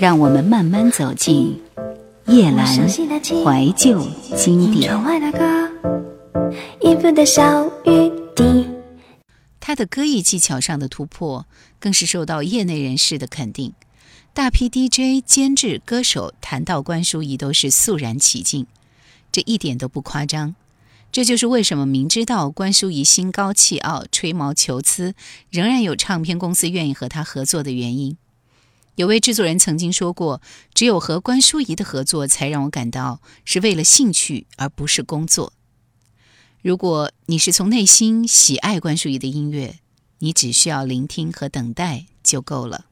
让我们慢慢走进叶阑怀旧经典。他的歌艺技巧上的突破，更是受到业内人士的肯定。大批 DJ、监制、歌手谈到关淑怡，都是肃然起敬。这一点都不夸张。这就是为什么明知道关淑怡心高气傲、吹毛求疵，仍然有唱片公司愿意和他合作的原因。有位制作人曾经说过：“只有和关淑怡的合作，才让我感到是为了兴趣，而不是工作。”如果你是从内心喜爱关淑怡的音乐，你只需要聆听和等待就够了。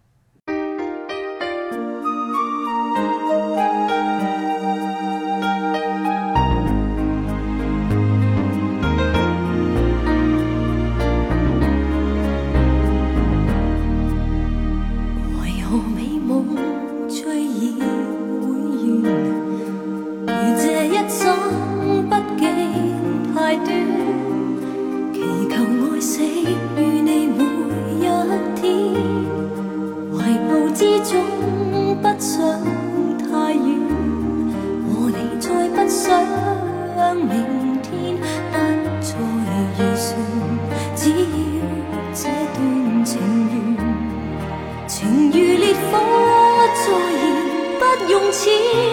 勇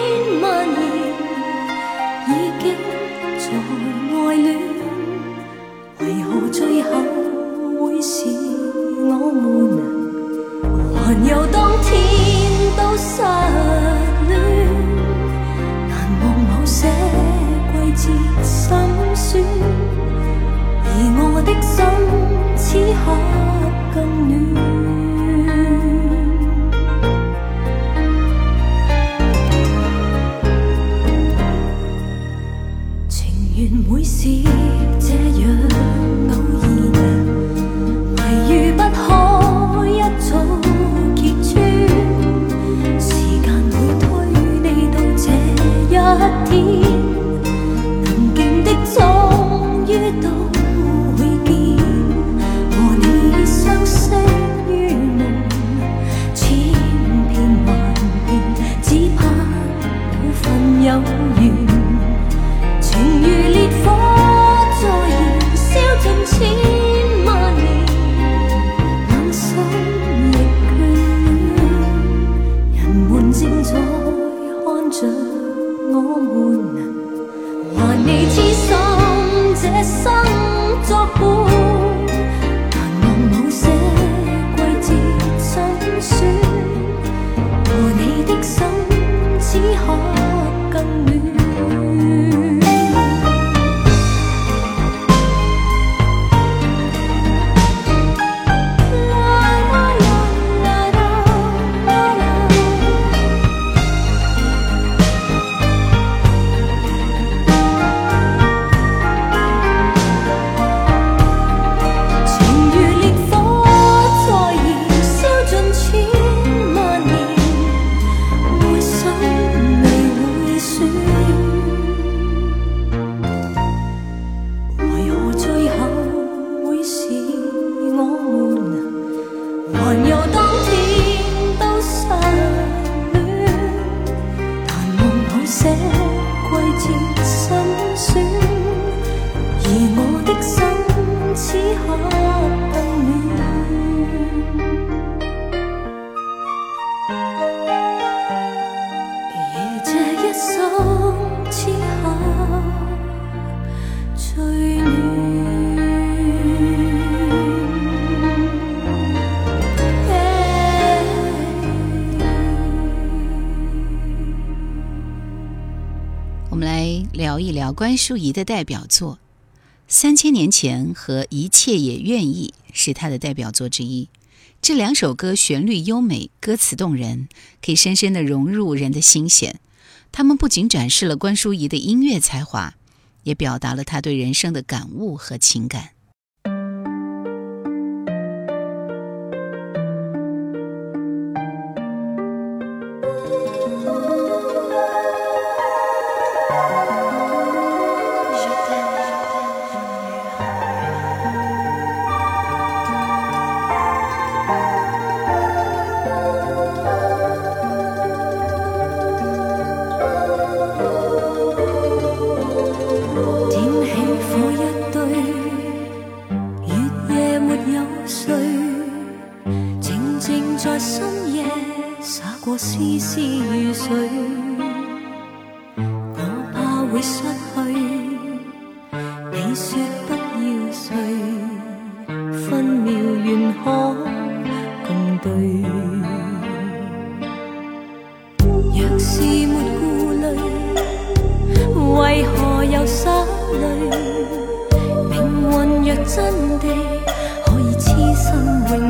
原会是这样。着我们，还你痴心，这生。聊一聊关淑怡的代表作，《三千年前》和《一切也愿意》是她的代表作之一。这两首歌旋律优美，歌词动人，可以深深的融入人的心弦。他们不仅展示了关淑怡的音乐才华，也表达了她对人生的感悟和情感。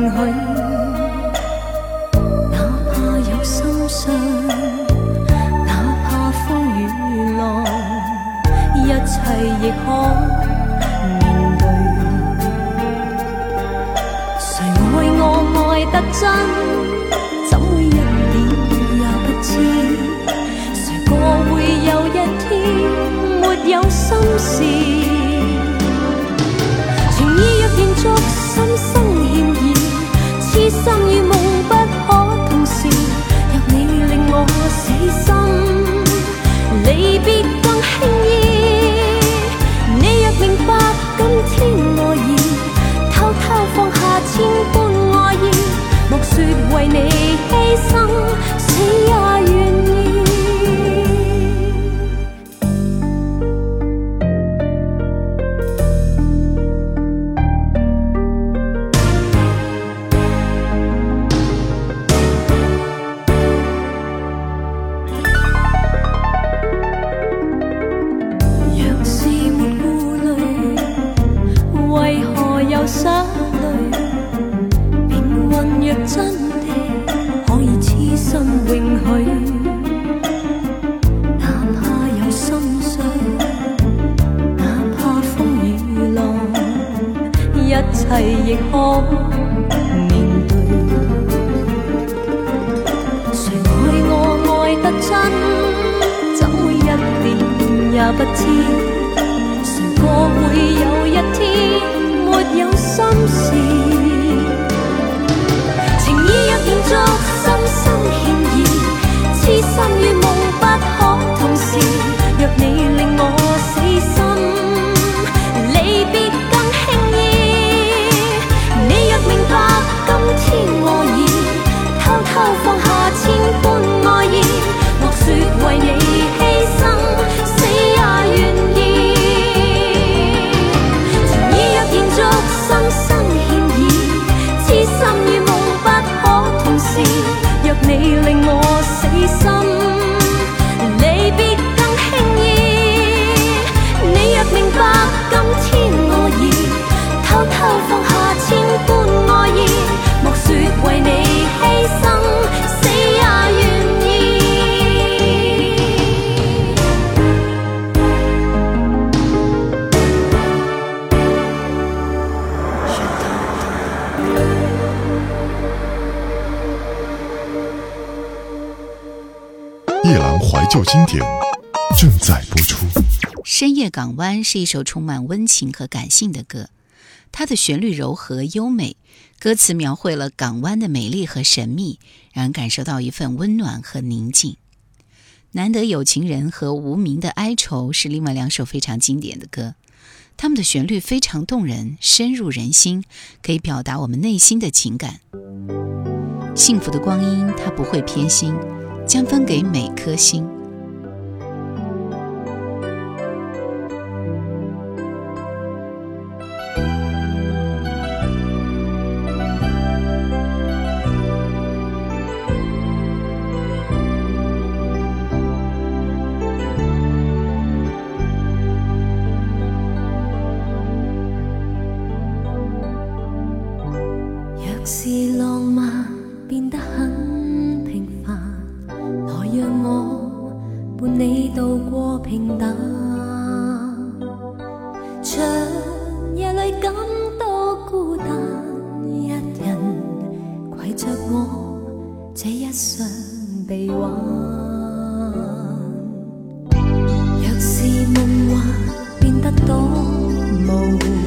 哪怕有心伤，哪怕风雨浪，一切亦可面对。谁爱我爱得真，怎会一点也不知？谁个会有一天没有心事？home.《旧经典》正在播出，《深夜港湾》是一首充满温情和感性的歌，它的旋律柔和优美，歌词描绘了港湾的美丽和神秘，让人感受到一份温暖和宁静。《难得有情人》和《无名的哀愁》是另外两首非常经典的歌，它们的旋律非常动人，深入人心，可以表达我们内心的情感。幸福的光阴它不会偏心，将分给每颗心。若是梦幻变得多模糊。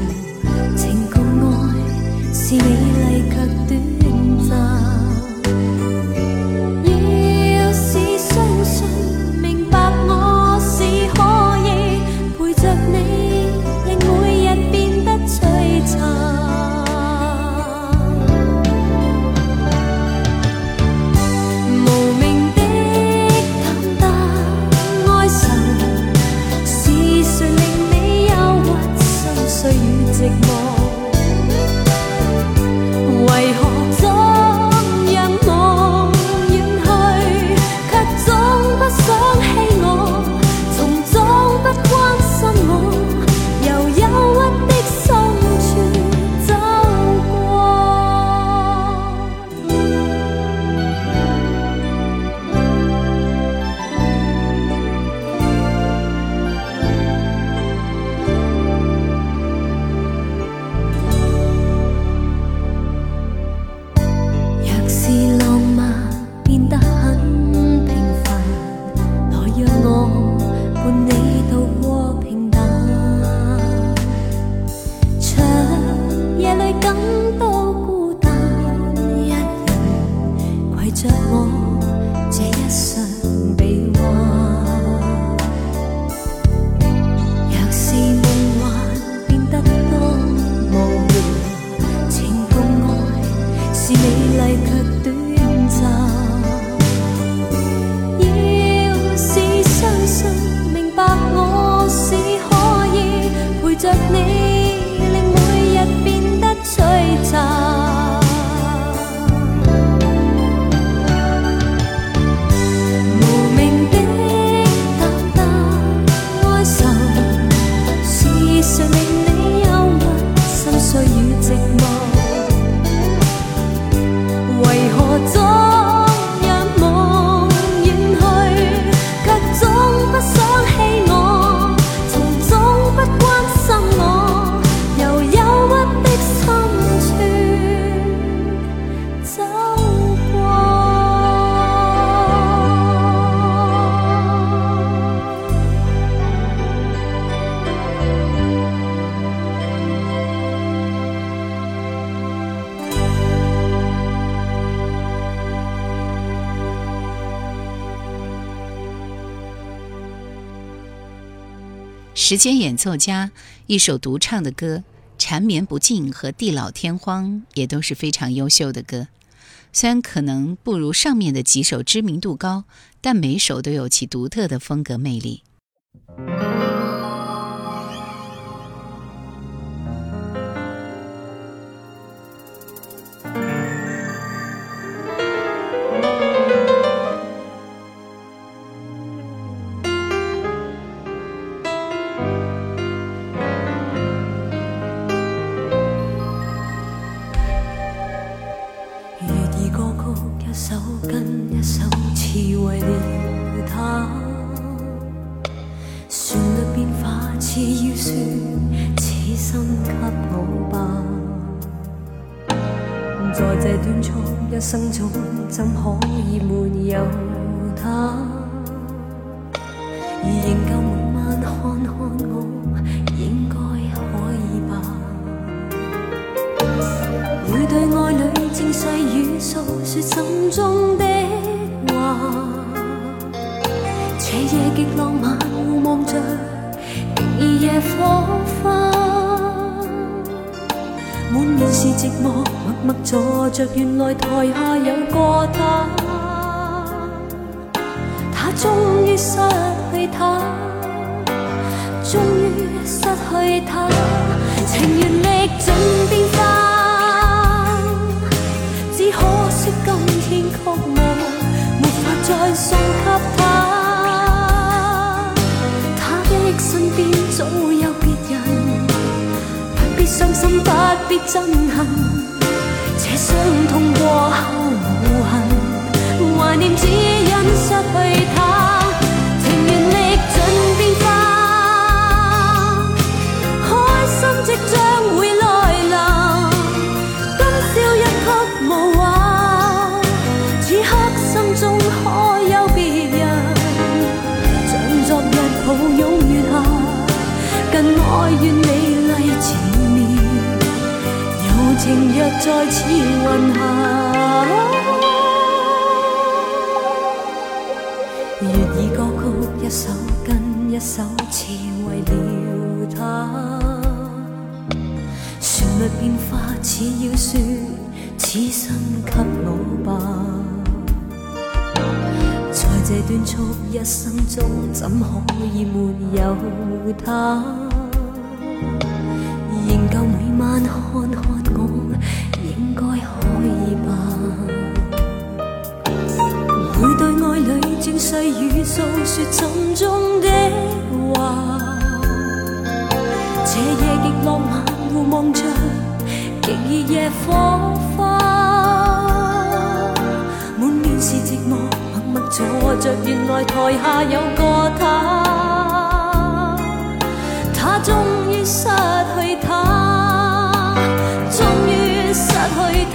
时间演奏家一首独唱的歌《缠绵不尽》和《地老天荒》也都是非常优秀的歌，虽然可能不如上面的几首知名度高，但每首都有其独特的风格魅力。是为了他，旋律变化，似要说，此生给我吧。在这短促一生中，怎可以没有他？仍旧每晚看看我，应该可以吧？每对爱侣正细语诉说心中的。这夜极浪漫，互望着，竟如夜火花。满面是寂寞，默默坐着，原来台下有个他。他终于失去他，终于失去他，情愿尽变化。送给他，他的身边早有别人，不必伤心，不必憎恨，这伤痛过后无痕，怀念只因失去。再次运下，月语歌曲一首跟一首，似为了他。旋律变化，似要说，此生给我吧。在这短促一生中，怎可以没有他？仍旧每晚看看。静细雨诉说心中的话，这夜极浪漫，互望着，极热夜火花。满面是寂寞，默默坐着，原来台下有个他。他终于失去他，终于失去。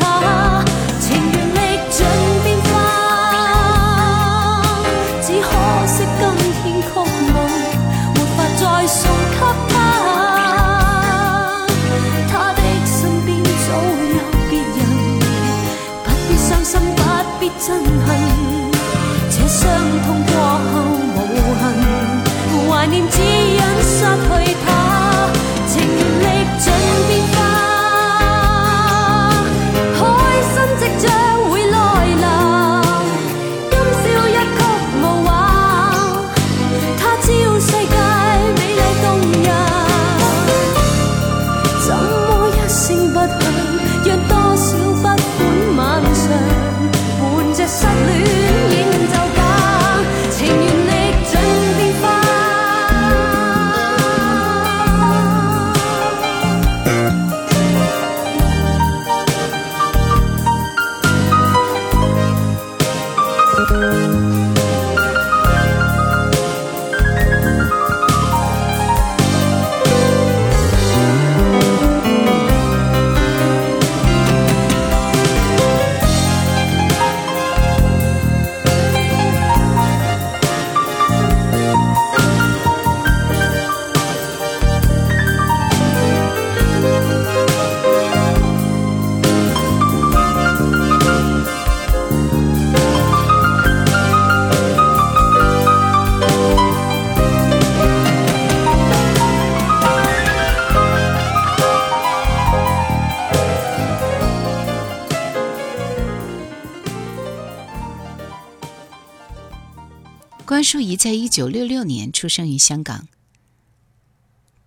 关淑仪在一九六六年出生于香港，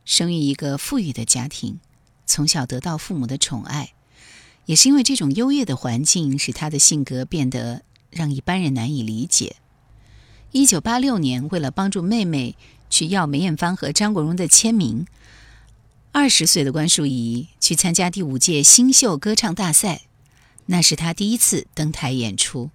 生于一个富裕的家庭，从小得到父母的宠爱，也是因为这种优越的环境，使她的性格变得让一般人难以理解。一九八六年，为了帮助妹妹去要梅艳芳和张国荣的签名，二十岁的关淑仪去参加第五届新秀歌唱大赛，那是她第一次登台演出。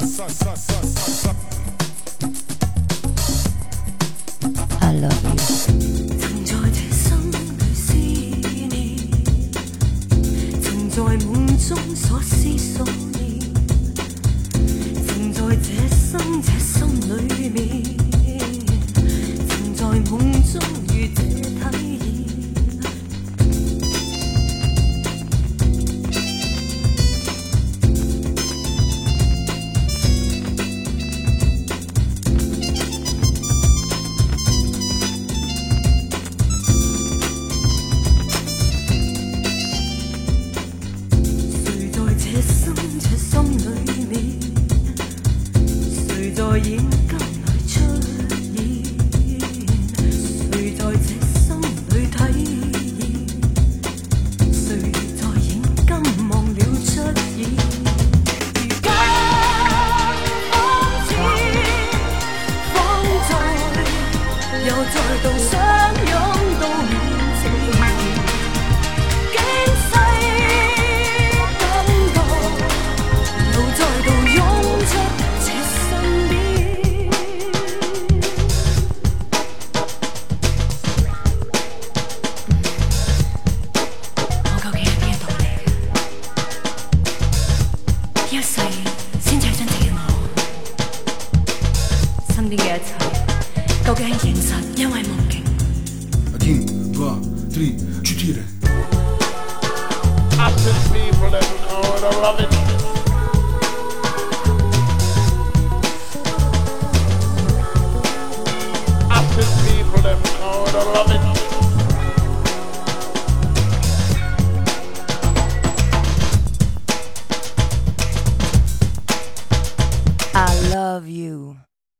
suck, suck, suck.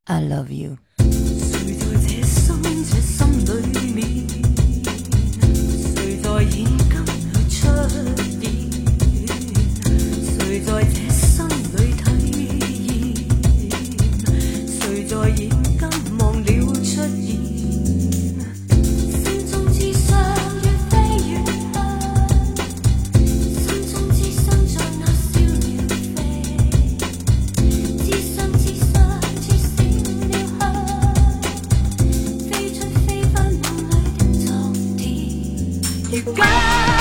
I love you. You got